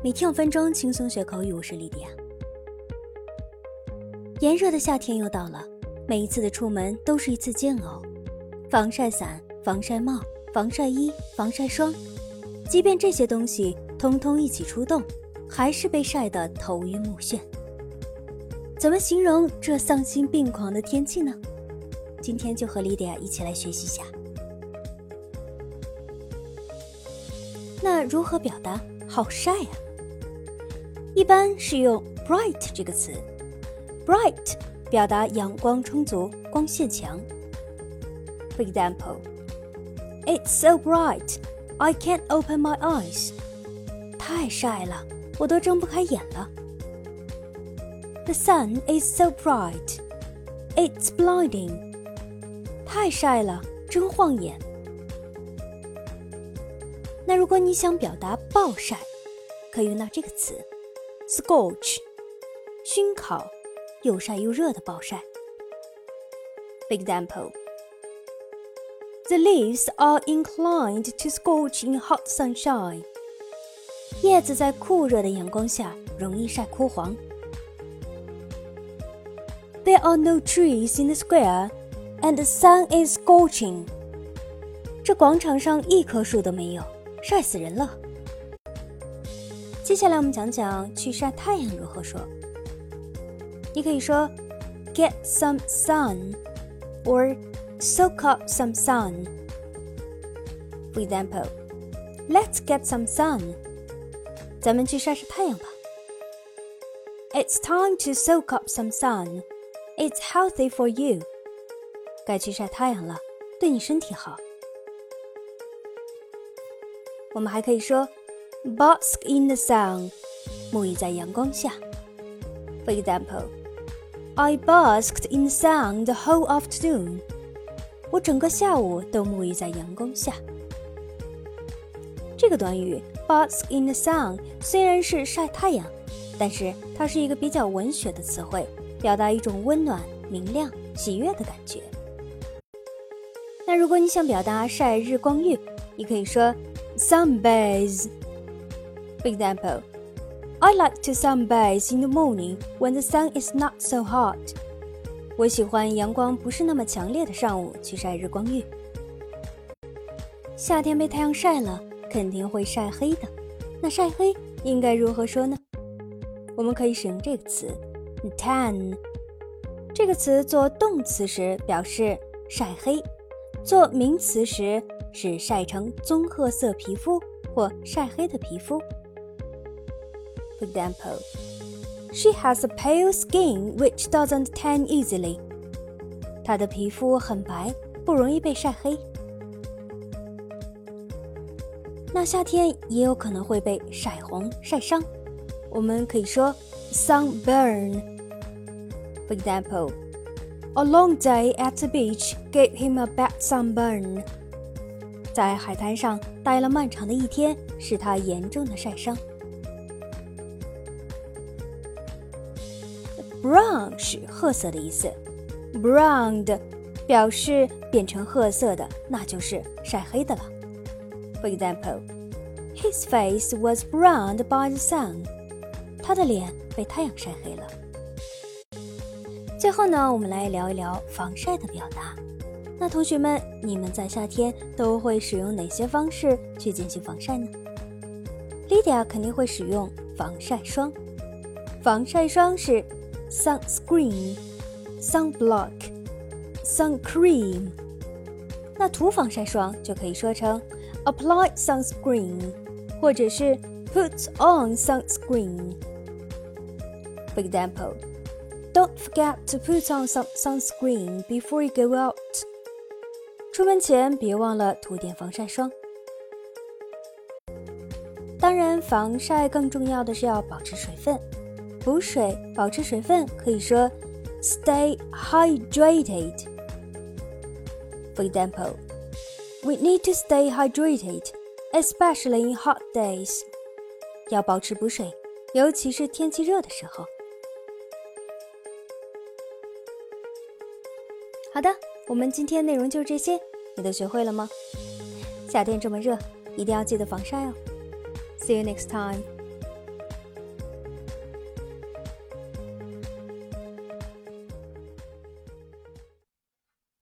每天五分钟轻松学口语，我是莉迪亚。炎热的夏天又到了，每一次的出门都是一次煎熬。防晒伞、防晒帽、防晒衣、防晒霜，即便这些东西通通一起出动，还是被晒得头晕目眩。怎么形容这丧心病狂的天气呢？今天就和莉迪亚一起来学习一下。那如何表达好晒呀？一般是用 bright 这个词，bright 表达阳光充足、光线强。For example, it's so bright, I can't open my eyes. 太晒了，我都睁不开眼了。The sun is so bright, it's blinding. 太晒了，真晃眼。那如果你想表达暴晒，可以用到这个词。Scorch，熏烤，又晒又热的暴晒。For example, the leaves are inclined to scorch in hot sunshine. 叶子在酷热的阳光下容易晒枯黄。There are no trees in the square, and the sun is scorching. 这广场上一棵树都没有，晒死人了。 接下来我们讲讲去晒太阳如何说。你可以说 get some sun or soak up some sun. For example, let's get some sun. 咱们去晒晒太阳吧。It's time to soak up some sun. It's healthy for you. 该去晒太阳了，对你身体好。我们还可以说 Bask in the sun，沐浴在阳光下。For example, I basked in the sun the whole afternoon. 我整个下午都沐浴在阳光下。这个短语 bask in the sun 虽然是晒太阳，但是它是一个比较文学的词汇，表达一种温暖、明亮、喜悦的感觉。那如果你想表达晒日光浴，你可以说 sunbathe。For example, I like to sunbathe in the morning when the sun is not so hot. 我喜欢阳光不是那么强烈的上午去晒日光浴。夏天被太阳晒了，肯定会晒黑的。那晒黑应该如何说呢？我们可以使用这个词 tan。这个词做动词时表示晒黑，做名词时是晒成棕褐色皮肤或晒黑的皮肤。For example, she has a pale skin which doesn't tan easily. 她的皮肤很白，不容易被晒黑。那夏天也有可能会被晒红、晒伤，我们可以说 sunburn. For example, a long day at the beach gave him a bad sunburn. 在海滩上待了漫长的一天，使他严重的晒伤。 Brown 是褐色的意思，browned 表示变成褐色的，那就是晒黑的了。For example, his face was browned by the sun. 他的脸被太阳晒黑了。最后呢，我们来聊一聊防晒的表达。那同学们，你们在夏天都会使用哪些方式去进行防晒呢？Lydia 肯定会使用防晒霜。防晒霜是。sunscreen、sunblock、sun cream。那涂防晒霜就可以说成 apply sunscreen，或者是 put on sunscreen。For example, don't forget to put on some sunscreen before you go out。出门前别忘了涂点防晒霜。当然，防晒更重要的是要保持水分。 补水，保持水分，可以说 stay hydrated. For example, we need to stay hydrated, especially in hot days. 要保持补水，尤其是天气热的时候。好的，我们今天内容就是这些，你都学会了吗？夏天这么热，一定要记得防晒哦。See you next time.